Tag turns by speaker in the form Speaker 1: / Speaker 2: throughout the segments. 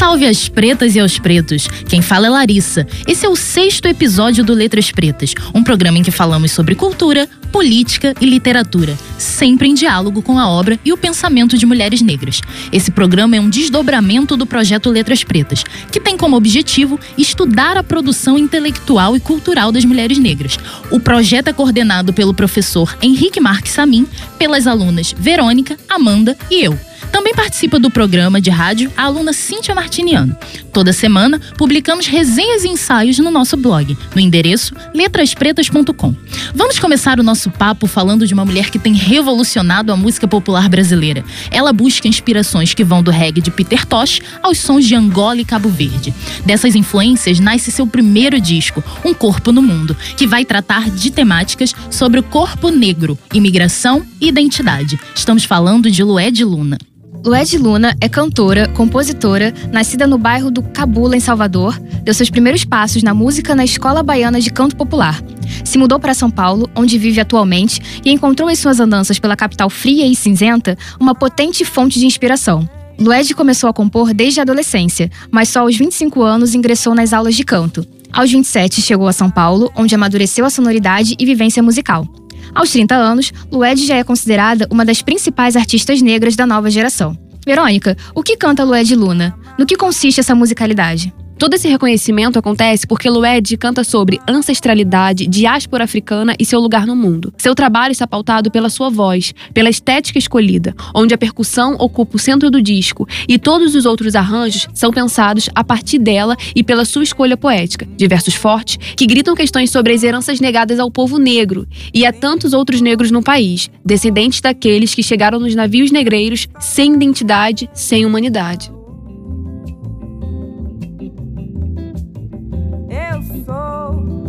Speaker 1: Salve às pretas e aos pretos. Quem fala é Larissa. Esse é o sexto episódio do Letras Pretas, um programa em que falamos sobre cultura, política e literatura, sempre em diálogo com a obra e o pensamento de mulheres negras. Esse programa é um desdobramento do projeto Letras Pretas, que tem como objetivo estudar a produção intelectual e cultural das mulheres negras. O projeto é coordenado pelo professor Henrique Marques Samin, pelas alunas Verônica, Amanda e eu. Também participa do programa de rádio a aluna Cíntia Martiniano. Toda semana publicamos resenhas e ensaios no nosso blog, no endereço letraspretas.com. Vamos começar o nosso papo falando de uma mulher que tem revolucionado a música popular brasileira. Ela busca inspirações que vão do reggae de Peter Tosh aos sons de Angola e Cabo Verde. Dessas influências nasce seu primeiro disco, Um Corpo no Mundo, que vai tratar de temáticas sobre o corpo negro, imigração e identidade. Estamos falando de Lué de Luna.
Speaker 2: Lued Luna é cantora, compositora, nascida no bairro do Cabula, em Salvador, deu seus primeiros passos na música na Escola Baiana de Canto Popular. Se mudou para São Paulo, onde vive atualmente, e encontrou em suas andanças pela capital fria e cinzenta uma potente fonte de inspiração. Lued começou a compor desde a adolescência, mas só aos 25 anos ingressou nas aulas de canto. Aos 27 chegou a São Paulo, onde amadureceu a sonoridade e vivência musical. Aos 30 anos, Lued já é considerada uma das principais artistas negras da nova geração. Verônica, o que canta Lued Luna? No que consiste essa musicalidade?
Speaker 3: Todo esse reconhecimento acontece porque Lued canta sobre ancestralidade, diáspora africana e seu lugar no mundo. Seu trabalho está pautado pela sua voz, pela estética escolhida, onde a percussão ocupa o centro do disco e todos os outros arranjos são pensados a partir dela e pela sua escolha poética, de versos fortes que gritam questões sobre as heranças negadas ao povo negro e a tantos outros negros no país, descendentes daqueles que chegaram nos navios negreiros sem identidade, sem humanidade.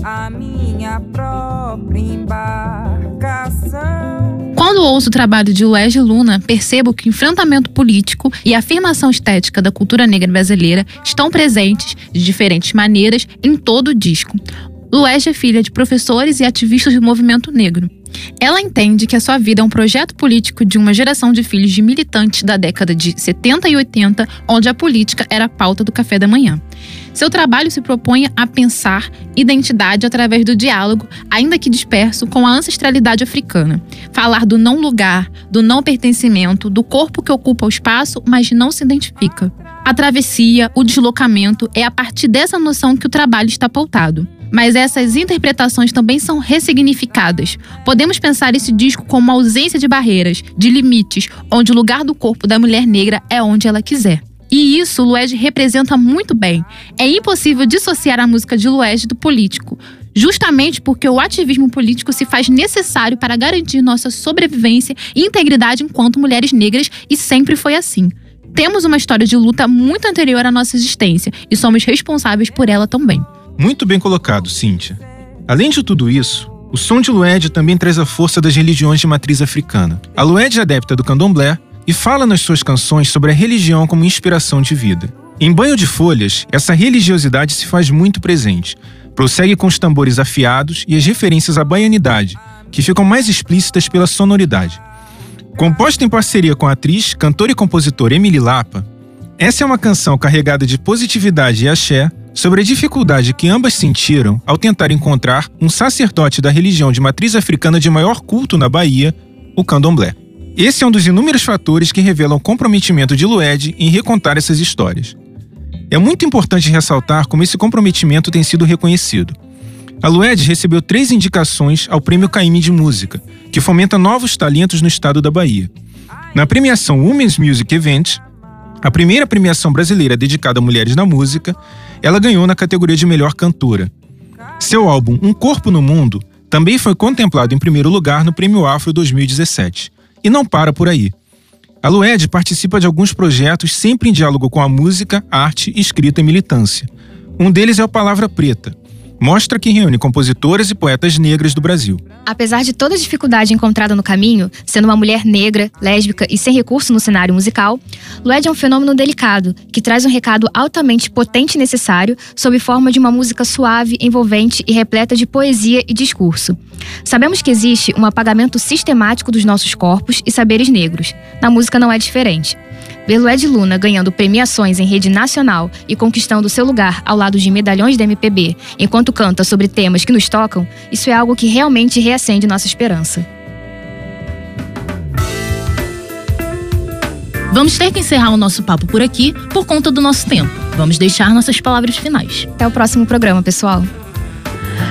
Speaker 4: A minha própria embarcação.
Speaker 1: Quando ouço o trabalho de Luege Luna, percebo que o enfrentamento político e a afirmação estética da cultura negra brasileira estão presentes de diferentes maneiras em todo o disco. Luege é filha de professores e ativistas do movimento negro. Ela entende que a sua vida é um projeto político de uma geração de filhos de militantes da década de 70 e 80, onde a política era a pauta do café da manhã. Seu trabalho se propõe a pensar identidade através do diálogo, ainda que disperso, com a ancestralidade africana. Falar do não lugar, do não pertencimento, do corpo que ocupa o espaço, mas não se identifica. A travessia, o deslocamento, é a partir dessa noção que o trabalho está pautado. Mas essas interpretações também são ressignificadas. Podemos pensar esse disco como ausência de barreiras, de limites, onde o lugar do corpo da mulher negra é onde ela quiser. E isso Lued representa muito bem. É impossível dissociar a música de Lued do político, justamente porque o ativismo político se faz necessário para garantir nossa sobrevivência e integridade enquanto mulheres negras e sempre foi assim. Temos uma história de luta muito anterior à nossa existência e somos responsáveis por ela também.
Speaker 5: Muito bem colocado, Cíntia. Além de tudo isso, o som de Lued também traz a força das religiões de matriz africana. A Lued é adepta do candomblé, e fala nas suas canções sobre a religião como inspiração de vida. Em Banho de Folhas, essa religiosidade se faz muito presente. Prossegue com os tambores afiados e as referências à baianidade, que ficam mais explícitas pela sonoridade. Composta em parceria com a atriz, cantora e compositora Emily Lapa, essa é uma canção carregada de positividade e axé sobre a dificuldade que ambas sentiram ao tentar encontrar um sacerdote da religião de matriz africana de maior culto na Bahia, o candomblé. Esse é um dos inúmeros fatores que revelam o comprometimento de Lued em recontar essas histórias. É muito importante ressaltar como esse comprometimento tem sido reconhecido. A Lued recebeu três indicações ao Prêmio Caime de Música, que fomenta novos talentos no estado da Bahia. Na premiação Women's Music Event, a primeira premiação brasileira dedicada a mulheres na música, ela ganhou na categoria de melhor cantora. Seu álbum Um Corpo no Mundo também foi contemplado em primeiro lugar no Prêmio Afro 2017. E não para por aí. A Lued participa de alguns projetos sempre em diálogo com a música, arte, escrita e militância. Um deles é o Palavra Preta, mostra que reúne compositoras e poetas negras do Brasil.
Speaker 2: Apesar de toda a dificuldade encontrada no caminho, sendo uma mulher negra, lésbica e sem recurso no cenário musical, Lued é um fenômeno delicado, que traz um recado altamente potente e necessário sob forma de uma música suave, envolvente e repleta de poesia e discurso. Sabemos que existe um apagamento sistemático dos nossos corpos e saberes negros. Na música não é diferente. Ver Lued Luna ganhando premiações em rede nacional e conquistando seu lugar ao lado de medalhões da MPB, enquanto canta sobre temas que nos tocam, isso é algo que realmente reacende nossa esperança.
Speaker 1: Vamos ter que encerrar o nosso papo por aqui por conta do nosso tempo. Vamos deixar nossas palavras finais.
Speaker 2: Até o próximo programa, pessoal.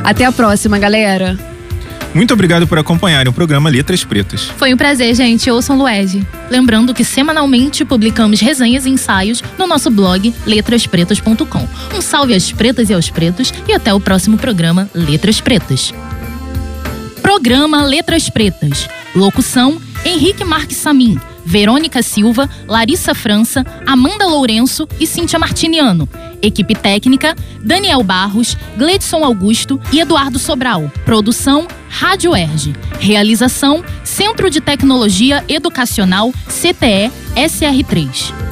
Speaker 3: Até a próxima, galera.
Speaker 5: Muito obrigado por acompanharem o programa Letras Pretas.
Speaker 1: Foi um prazer, gente. Ouçam Lued. Lembrando que semanalmente publicamos resenhas e ensaios no nosso blog letraspretas.com. Um salve às pretas e aos pretos e até o próximo programa Letras Pretas. Programa Letras Pretas. Locução: Henrique Marques Samin. Verônica Silva, Larissa França, Amanda Lourenço e Cíntia Martiniano. Equipe técnica: Daniel Barros, Gledson Augusto e Eduardo Sobral. Produção: Rádio Erge. Realização: Centro de Tecnologia Educacional CTE SR3.